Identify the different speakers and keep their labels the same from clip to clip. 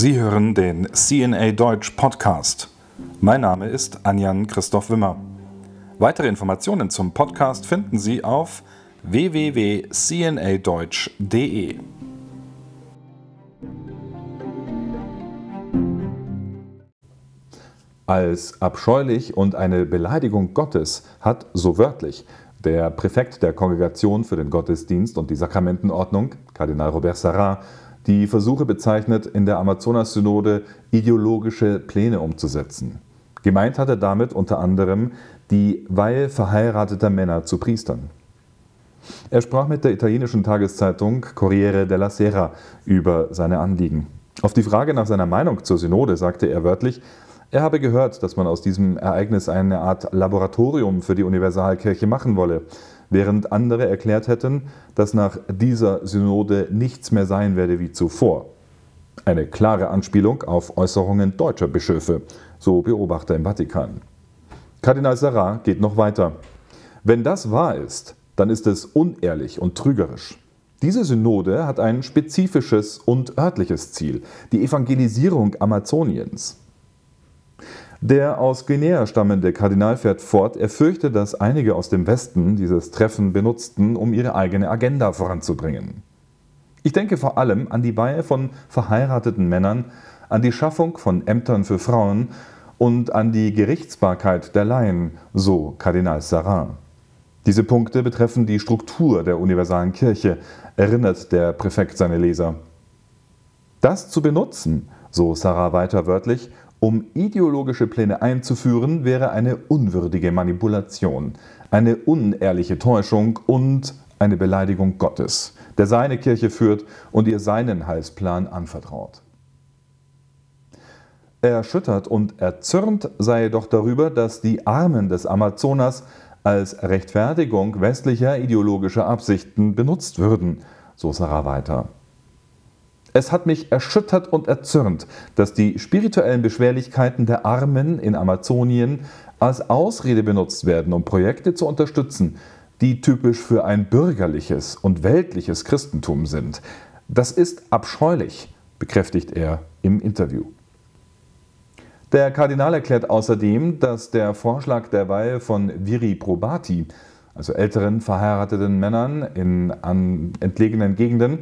Speaker 1: Sie hören den CNA Deutsch Podcast. Mein Name ist Anjan Christoph Wimmer. Weitere Informationen zum Podcast finden Sie auf www.cnadeutsch.de. Als abscheulich und eine Beleidigung Gottes hat so wörtlich der Präfekt der Kongregation für den Gottesdienst und die Sakramentenordnung, Kardinal Robert Sarrat, die Versuche bezeichnet, in der Amazonas-Synode ideologische Pläne umzusetzen. Gemeint hat er damit unter anderem die Weihe verheirateter Männer zu Priestern. Er sprach mit der italienischen Tageszeitung Corriere della Sera über seine Anliegen. Auf die Frage nach seiner Meinung zur Synode sagte er wörtlich, er habe gehört, dass man aus diesem Ereignis eine Art Laboratorium für die Universalkirche machen wolle während andere erklärt hätten, dass nach dieser Synode nichts mehr sein werde wie zuvor. Eine klare Anspielung auf Äußerungen deutscher Bischöfe, so Beobachter im Vatikan. Kardinal Sarrat geht noch weiter. Wenn das wahr ist, dann ist es unehrlich und trügerisch. Diese Synode hat ein spezifisches und örtliches Ziel, die Evangelisierung Amazoniens. Der aus Guinea stammende Kardinal fährt fort, er fürchte, dass einige aus dem Westen dieses Treffen benutzten, um ihre eigene Agenda voranzubringen. Ich denke vor allem an die Weihe von verheirateten Männern, an die Schaffung von Ämtern für Frauen und an die Gerichtsbarkeit der Laien, so Kardinal Sarrat. Diese Punkte betreffen die Struktur der universalen Kirche, erinnert der Präfekt seine Leser. Das zu benutzen, so Sarah weiter wörtlich, um ideologische Pläne einzuführen, wäre eine unwürdige Manipulation, eine unehrliche Täuschung und eine Beleidigung Gottes, der seine Kirche führt und ihr seinen Heilsplan anvertraut. Erschüttert und erzürnt sei er doch darüber, dass die Armen des Amazonas als Rechtfertigung westlicher ideologischer Absichten benutzt würden, so Sarah weiter. Es hat mich erschüttert und erzürnt, dass die spirituellen Beschwerlichkeiten der Armen in Amazonien als Ausrede benutzt werden, um Projekte zu unterstützen, die typisch für ein bürgerliches und weltliches Christentum sind. Das ist abscheulich, bekräftigt er im Interview. Der Kardinal erklärt außerdem, dass der Vorschlag der Weihe von Viri Probati, also älteren verheirateten Männern in entlegenen Gegenden,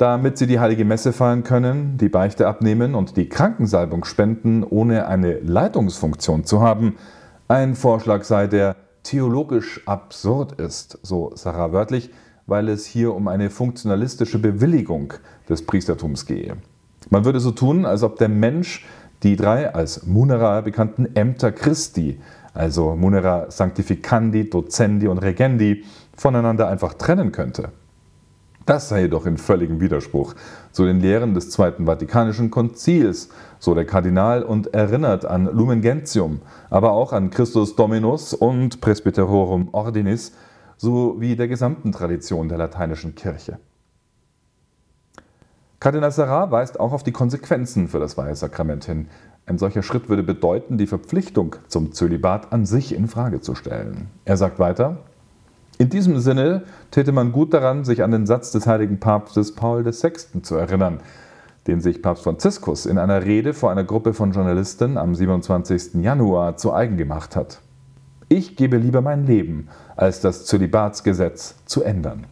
Speaker 1: damit sie die heilige Messe feiern können, die Beichte abnehmen und die Krankensalbung spenden, ohne eine Leitungsfunktion zu haben, ein Vorschlag sei, der theologisch absurd ist, so Sarah wörtlich, weil es hier um eine funktionalistische Bewilligung des Priestertums gehe. Man würde so tun, als ob der Mensch die drei als Munera bekannten Ämter Christi, also Munera Sanctificandi, Docendi und Regendi, voneinander einfach trennen könnte. Das sei jedoch in völligem Widerspruch zu den Lehren des Zweiten Vatikanischen Konzils, so der Kardinal und erinnert an Lumen Gentium, aber auch an Christus Dominus und Presbyterorum Ordinis sowie der gesamten Tradition der lateinischen Kirche. Kardinal Sarrat weist auch auf die Konsequenzen für das Weihesakrament hin. Ein solcher Schritt würde bedeuten, die Verpflichtung zum Zölibat an sich in Frage zu stellen. Er sagt weiter, in diesem Sinne täte man gut daran, sich an den Satz des heiligen Papstes Paul VI. zu erinnern, den sich Papst Franziskus in einer Rede vor einer Gruppe von Journalisten am 27. Januar zu eigen gemacht hat. Ich gebe lieber mein Leben, als das Zölibatsgesetz zu ändern.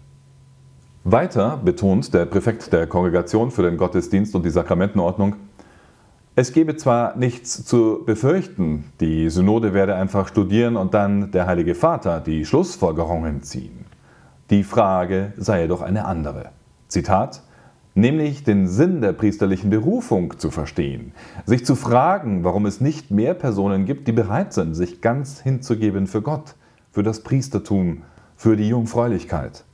Speaker 1: Weiter betont der Präfekt der Kongregation für den Gottesdienst und die Sakramentenordnung, es gebe zwar nichts zu befürchten, die Synode werde einfach studieren und dann der Heilige Vater die Schlussfolgerungen ziehen. Die Frage sei jedoch eine andere. Zitat nämlich den Sinn der priesterlichen Berufung zu verstehen, sich zu fragen, warum es nicht mehr Personen gibt, die bereit sind, sich ganz hinzugeben für Gott, für das Priestertum, für die Jungfräulichkeit.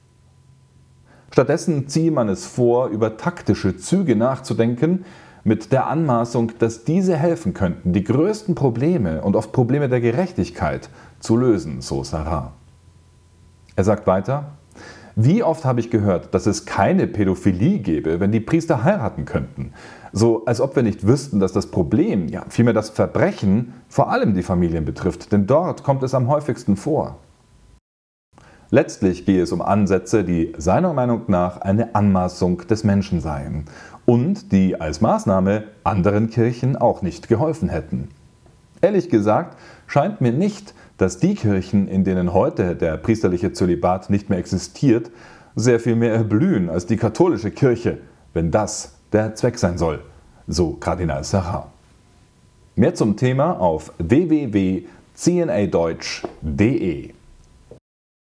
Speaker 1: Stattdessen ziehe man es vor, über taktische Züge nachzudenken, mit der Anmaßung, dass diese helfen könnten, die größten Probleme und oft Probleme der Gerechtigkeit zu lösen, so Sarah. Er sagt weiter, wie oft habe ich gehört, dass es keine Pädophilie gäbe, wenn die Priester heiraten könnten? So als ob wir nicht wüssten, dass das Problem, ja vielmehr das Verbrechen, vor allem die Familien betrifft, denn dort kommt es am häufigsten vor. Letztlich gehe es um Ansätze, die seiner Meinung nach eine Anmaßung des Menschen seien und die als Maßnahme anderen Kirchen auch nicht geholfen hätten. Ehrlich gesagt scheint mir nicht, dass die Kirchen, in denen heute der priesterliche Zölibat nicht mehr existiert, sehr viel mehr erblühen als die katholische Kirche, wenn das der Zweck sein soll, so Kardinal Sarah. Mehr zum Thema auf www.cnadeutsch.de